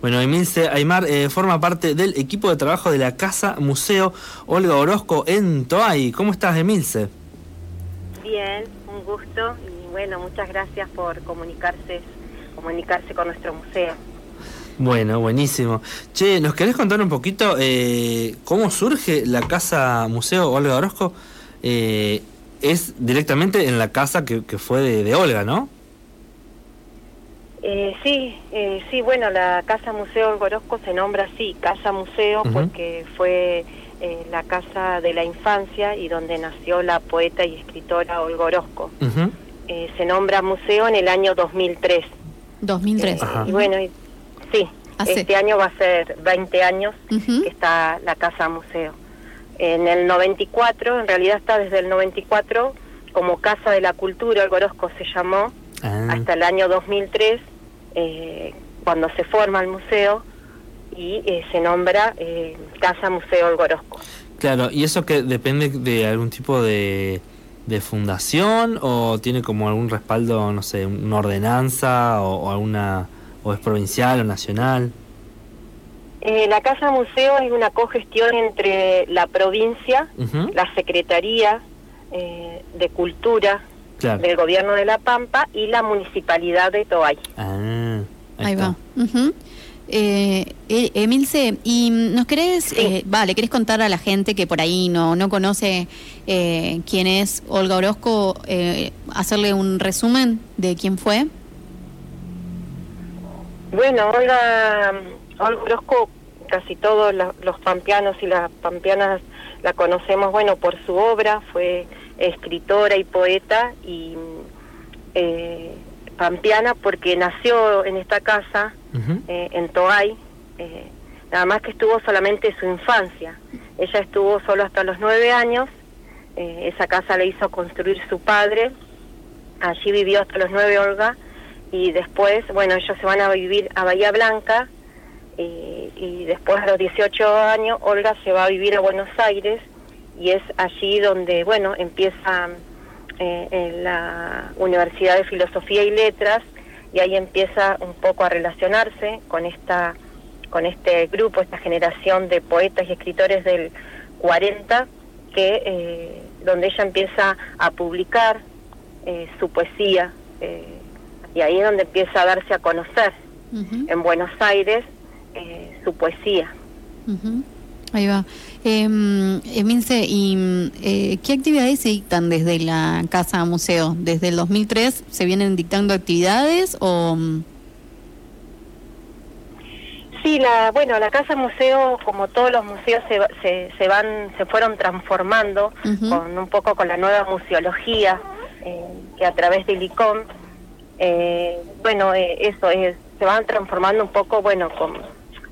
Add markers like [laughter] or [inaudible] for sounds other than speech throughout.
Bueno, Emilce Aymar eh, forma parte del equipo de trabajo de la Casa Museo Olga Orozco en Toay. ¿Cómo estás, Emilce? Bien, un gusto y bueno, muchas gracias por comunicarse, comunicarse con nuestro museo. Bueno, buenísimo. Che, ¿nos querés contar un poquito eh, cómo surge la Casa Museo Olga Orozco? Eh, es directamente en la casa que, fue de, Olga, ¿no? Eh, sí, eh, sí, bueno, la Casa Museo Olga Orozco se nombra así, Casa Museo, porque fue la casa de la infancia y donde nació la poeta y escritora Olga Orozco. se nombra museo en el año 2003. 2003. y bueno, Sí, este año va a ser 20 años que está la Casa Museo. En el 94, en realidad está desde el 94 como Casa de la Cultura, el Gorosco se llamó, ah. hasta el año 2003, eh, cuando se forma el museo y eh, se nombra eh, Casa Museo El Gorosco. Claro, ¿y eso que depende de algún tipo de, de fundación o tiene como algún respaldo, no sé, una ordenanza o alguna o es provincial o nacional? Eh, la Casa Museo es una cogestión entre la provincia, la Secretaría eh, de Cultura del Gobierno de La Pampa y la Municipalidad de Toay. Ah, ahí, va. Eh, Emilce, ¿y nos querés, vale, querés contar a la gente que por ahí no, no conoce quién es Olga Orozco, hacerle un resumen de quién fue? Bueno, Olga, Olga Orozco, casi todos los pampeanos y las pampeanas la conocemos, bueno, por su obra, fue escritora y poeta y eh, pampeana porque nació en esta casa, eh, en Toay, eh, nada más que estuvo solamente su infancia. Ella estuvo solo hasta los nueve años, esa casa le hizo construir su padre, allí vivió hasta los nueve Olga, y después, bueno, ellos se van a vivir a Bahía Blanca y, después a los 18 años Olga se va a vivir a Buenos Aires y es allí donde, bueno, empieza eh, en la Universidad de Filosofía y Letras y ahí empieza un poco a relacionarse con esta con este grupo, esta generación de poetas y escritores del 40 que eh, donde ella empieza a publicar eh, su poesía y ahí es donde empieza a darse a conocer en Buenos Aires eh, su poesía. Ahí va. Eh, ¿y eh, qué actividades se dictan desde la Casa Museo? ¿Desde el 2003 se vienen dictando actividades o...? Sí, la, bueno, la Casa Museo, como todos los museos, se, se, van, se fueron transformando con un poco con la nueva museología eh, que a través del ICOM eh, bueno, eh, eso es, se van transformando un poco, bueno, con,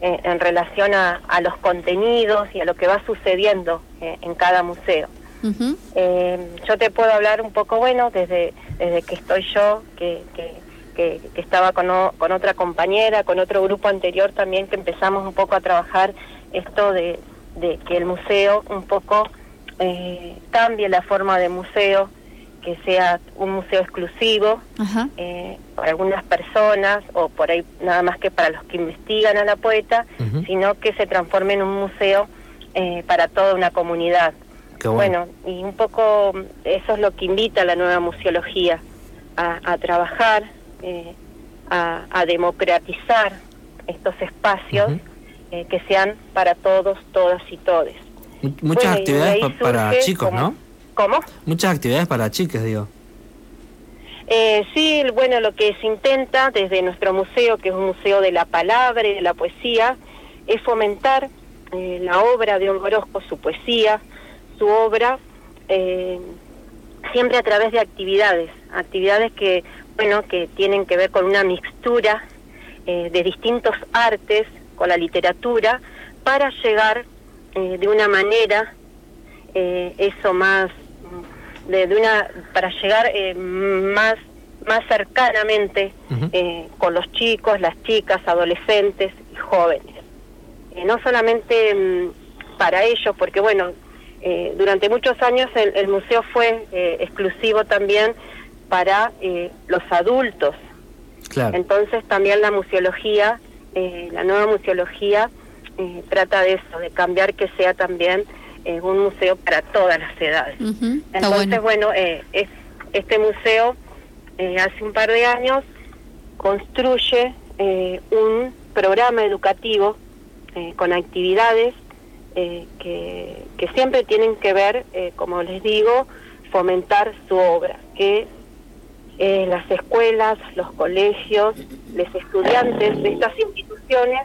eh, en relación a, los contenidos y a lo que va sucediendo en cada museo. yo te puedo hablar un poco, bueno, desde, desde que estoy yo, que, que, que, estaba con, con otra compañera, con otro grupo anterior también, que empezamos un poco a trabajar esto de, de que el museo un poco cambie la forma de museo, que sea un museo exclusivo eh, para algunas personas o por ahí nada más que para los que investigan a la poeta, sino que se transforme en un museo eh, para toda una comunidad. bueno. y un poco eso es lo que invita a la nueva museología, a, trabajar, eh, a, democratizar estos espacios que sean para todos, todas y todes. Muchas actividades para chicos, ¿no? ¿Cómo? Muchas actividades para chicas, digo. Eh, sí, bueno, lo que se intenta desde nuestro museo, que es un museo de la palabra y de la poesía, es fomentar eh, la obra de Orozco, su poesía, su obra, eh, siempre a través de actividades, actividades que, bueno, que tienen que ver con una mixtura de distintos artes, con la literatura, para llegar de una manera, eso más de, una para llegar eh, más más cercanamente eh, con los chicos, las chicas, adolescentes y jóvenes. Eh, no solamente mm, para ellos, porque bueno, durante muchos años el, museo fue exclusivo también para los adultos. Entonces también la museología eh, la nueva museología eh, trata de eso, de cambiar que sea también eh, un museo para todas las edades. Entonces, bueno, es, este museo hace un par de años construye un programa educativo con actividades que, que, siempre tienen que ver, como les digo, fomentar su obra, que eh, las escuelas, los colegios, los estudiantes de estas instituciones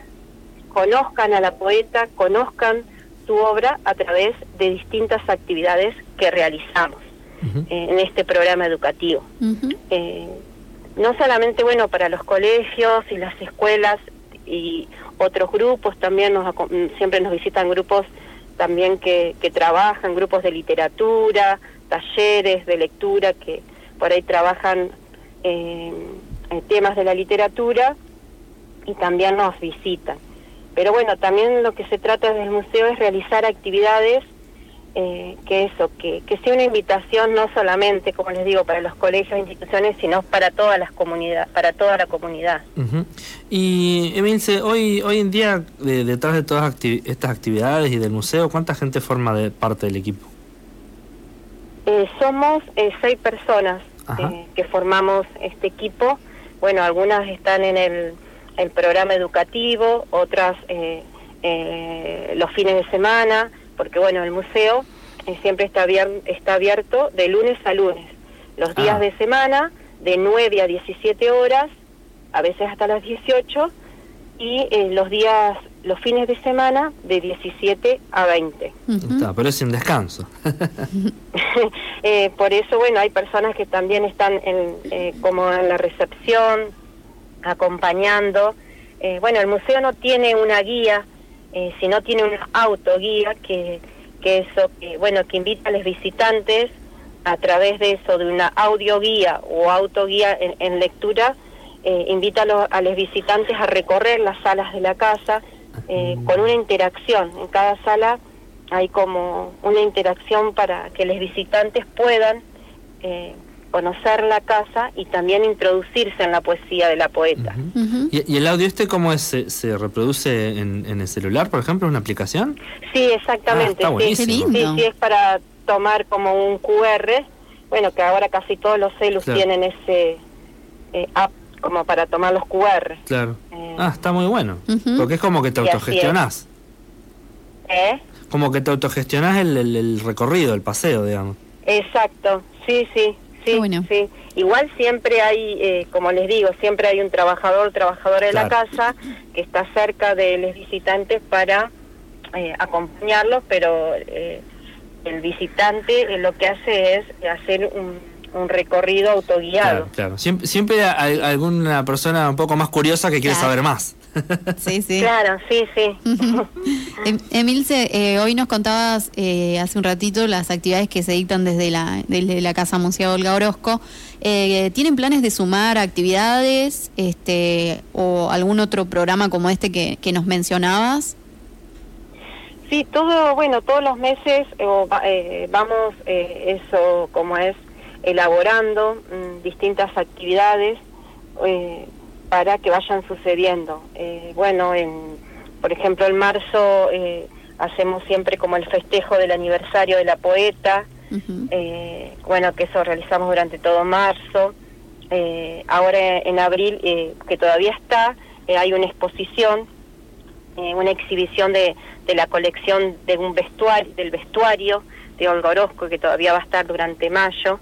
conozcan a la poeta, conozcan su obra a través de distintas actividades que realizamos eh, en este programa educativo. Eh, no solamente, bueno, para los colegios y las escuelas y otros grupos, también nos, siempre nos visitan grupos también que, que trabajan, grupos de literatura, talleres de lectura que por ahí trabajan eh, en temas de la literatura y también nos visitan. Pero bueno, también lo que se trata desde el museo es realizar actividades eh, que eso, que, que sea una invitación no solamente, como les digo, para los colegios e instituciones, sino para todas las comunidades, para toda la comunidad. Y Emilce, hoy hoy en día, detrás de todas estas actividades y del museo, ¿cuánta gente forma de parte del equipo? Eh, somos eh, seis personas eh, que formamos este equipo. Bueno, algunas están en el, programa educativo, otras los fines de semana, porque bueno, el museo siempre está, está abierto de lunes a lunes. Los días ah. de semana, de 9 a 17 horas, a veces hasta las 18, y los días los fines de semana de 17 a 20. Está, pero es sin descanso. [laughs] eh, por eso, bueno, hay personas que también están en, eh, como en la recepción, acompañando. Eh, bueno, el museo no tiene una guía, eh, sino tiene una autoguía que, que eso, que, bueno, que invita a los visitantes a través de eso, de una audioguía o autoguía en, en lectura, invita a, a los visitantes a recorrer las salas de la casa, eh, con una interacción. En cada sala hay como una interacción para que los visitantes puedan eh, conocer la casa y también introducirse en la poesía de la poeta. ¿Y, el audio este cómo es? ¿Se, reproduce en, el celular, por ejemplo, una aplicación? Sí, exactamente. Ah, sí, sí, sí, es para tomar como un QR. Bueno, que ahora casi todos los celus tienen ese eh, app como para tomar los QR. Claro. Eh, ah, está muy bueno. Porque es como que te autogestionás. ¿Eh? Como que te autogestionás el, el, recorrido, el paseo, digamos. Exacto, sí, sí, sí, sí. Igual siempre hay, eh, como les digo, siempre hay un trabajador, trabajadora de la casa que está cerca de los visitantes para eh, acompañarlos, pero el visitante lo que hace es hacer un un recorrido autoguiado. Claro, Siempre, siempre hay alguna persona un poco más curiosa que quiere saber más. [laughs] Sí, sí. Claro, sí, sí. [laughs] Em, Emilce, eh, hoy nos contabas eh, hace un ratito las actividades que se dictan desde la, desde la Casa Museo Olga Orozco. Eh, ¿Tienen planes de sumar actividades este, o algún otro programa como este que, que nos mencionabas? Sí, todo, bueno, todos los meses vamos, eso como es, elaborando mm, distintas actividades eh, para que vayan sucediendo. Eh, bueno, en, por ejemplo, en marzo eh, hacemos siempre como el festejo del aniversario de la poeta, bueno, que eso realizamos durante todo marzo. ahora en abril, que todavía está, hay una exposición, una exhibición de, de la colección de un vestuario, del vestuario de Olga Orozco, que todavía va a estar durante mayo.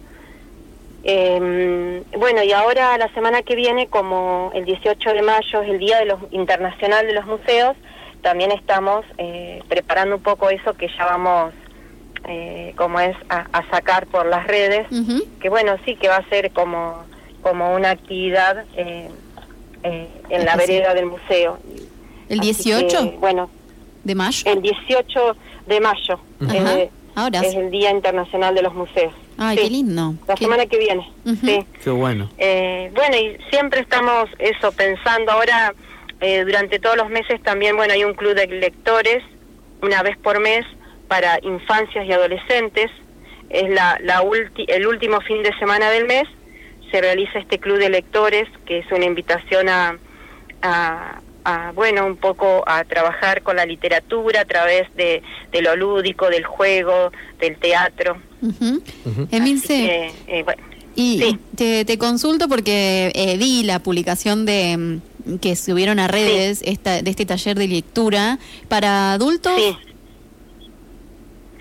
Eh, bueno, y ahora la semana que viene, como el 18 de mayo es el Día de los Internacional de los Museos, también estamos eh, preparando un poco eso que ya vamos, eh, como es, a, sacar por las redes, que bueno, sí, que va a ser como, como una actividad eh, en la vereda del museo. ¿El 18? bueno. ¿De mayo? El 18 de mayo. Ahora es el Día Internacional de los Museos. Ay, qué lindo. La semana que viene. sí. Qué bueno. Eh, bueno, y siempre estamos eso pensando. Ahora, eh, durante todos los meses también, bueno, hay un club de lectores, una vez por mes, para infancias y adolescentes. Es la, la el último fin de semana del mes. Se realiza este club de lectores, que es una invitación a, a, a, bueno, un poco a trabajar con la literatura a través de, de lo lúdico, del juego, del teatro. Emilce, eh, y te, consulto porque eh, vi la publicación de mm, que subieron a redes esta, de este taller de lectura para adultos. Sí.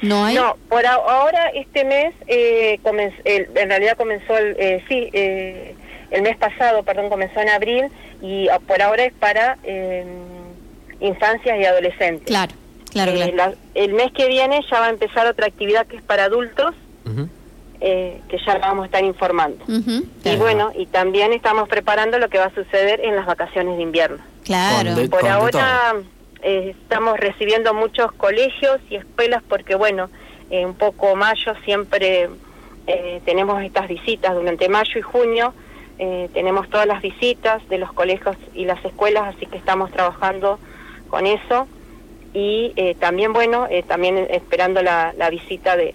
¿No hay? No, por ahora este mes, eh, en realidad comenzó, el, eh, sí, eh, el mes pasado, perdón, comenzó en abril y ah, por ahora es para em, infancias y adolescentes. Claro, claro, claro. el mes que viene ya va a empezar otra actividad que es para adultos, que ya vamos a estar informando. Y bueno, y también estamos preparando lo que va a suceder en las vacaciones de invierno. Claro. por ahora... Eh, estamos recibiendo muchos colegios y escuelas porque, bueno, eh, un poco mayo siempre eh, tenemos estas visitas durante mayo y junio. Tenemos todas las visitas de los colegios y las escuelas, así que estamos trabajando con eso. Y también, bueno, también esperando la, visita de,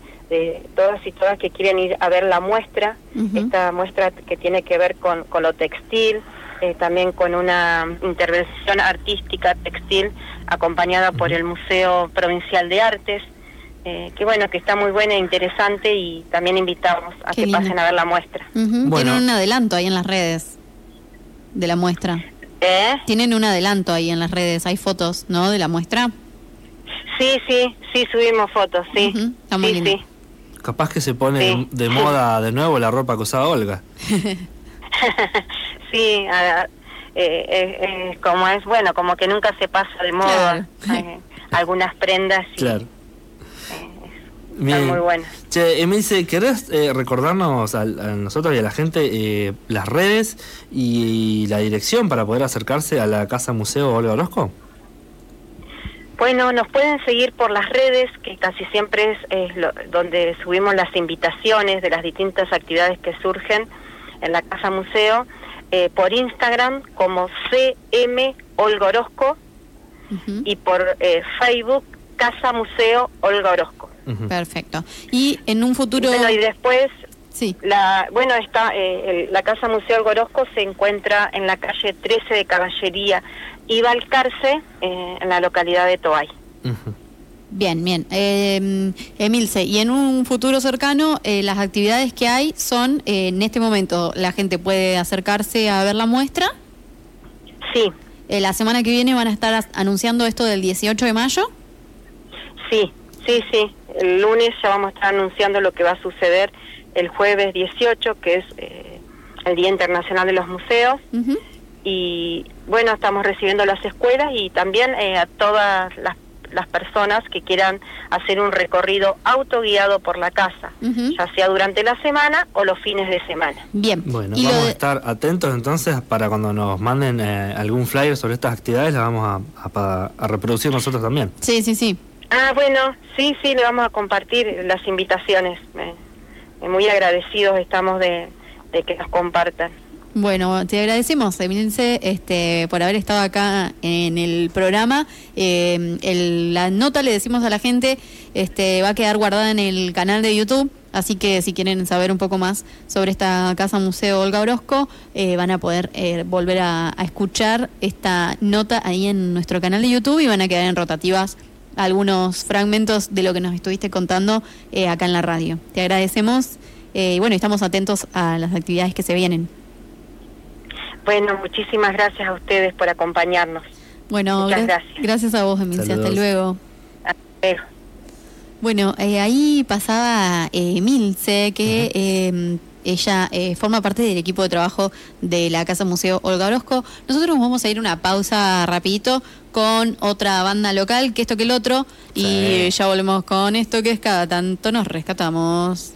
todas y todas que quieren ir a ver la muestra, esta muestra que tiene que ver con, con lo textil, eh, también con una intervención artística textil acompañada por el Museo Provincial de Artes, eh, que bueno, que está muy buena e interesante y también invitamos a que pasen a ver la muestra. Tienen un adelanto ahí en las redes de la muestra. ¿Eh? Tienen un adelanto ahí en las redes, hay fotos, ¿no? De la muestra. Sí, sí, sí, subimos fotos, sí. sí, sí. Capaz que se pone de moda [laughs] de nuevo la ropa que usaba Olga. [laughs] sí, eh, como es, bueno, como que nunca se pasa de moda eh, algunas prendas. Y, claro. Eh, muy buenas. Che, Emilce, ¿querés recordarnos a, nosotros y a la gente las redes y, la dirección para poder acercarse a la Casa Museo Olga Orozco? Bueno, nos pueden seguir por las redes, que casi siempre es, donde subimos las invitaciones de las distintas actividades que surgen en la Casa Museo, eh, por Instagram como CM Olga Orozco y por eh, Facebook Casa Museo Olga Orozco. Perfecto. Y en un futuro... Bueno, y después... Sí. La, bueno, está, eh, la Casa Museo Olga Orozco se encuentra en la calle 13 de Caballería y Valcarce, en la localidad de Toay. Bien, bien. Eh, Emilce, y en un futuro cercano, eh, las actividades que hay son, eh, en este momento, la gente puede acercarse a ver la muestra. Sí. Eh, la semana que viene van a estar anunciando esto del 18 de mayo. Sí, sí, sí. El lunes ya vamos a estar anunciando lo que va a suceder el jueves 18, que es el Día Internacional de los Museos. Y bueno, estamos recibiendo las escuelas y también a todas las las personas que quieran hacer un recorrido autoguiado por la casa, ya sea durante la semana o los fines de semana. Bien. Bueno, vamos a estar atentos entonces para cuando nos manden eh, algún flyer sobre estas actividades, la vamos a, reproducir nosotros también. Sí, sí, sí. Ah, bueno, sí, sí, le vamos a compartir las invitaciones. muy agradecidos estamos de que nos compartan. Bueno, te agradecemos, Emilce, este, por haber estado acá en el programa. Eh, la nota, le decimos a la gente, este, va a quedar guardada en el canal de YouTube. Así que si quieren saber un poco más sobre esta Casa Museo Olga Orozco, eh, van a poder eh, volver a, escuchar esta nota ahí en nuestro canal de YouTube y van a quedar en rotativas algunos fragmentos de lo que nos estuviste contando acá en la radio. Te agradecemos y bueno, estamos atentos a las actividades que se vienen. Bueno, muchísimas gracias a ustedes por acompañarnos. Bueno, gracias. gracias a vos, Emilia. Hasta luego. Bueno, eh, ahí pasaba eh, Emilce, que em, ella eh, forma parte del equipo de trabajo de la Casa Museo Olga Orozco. Nosotros vamos a ir una pausa rapidito con otra banda local, que esto que el otro, y ya volvemos con esto que es cada tanto nos rescatamos.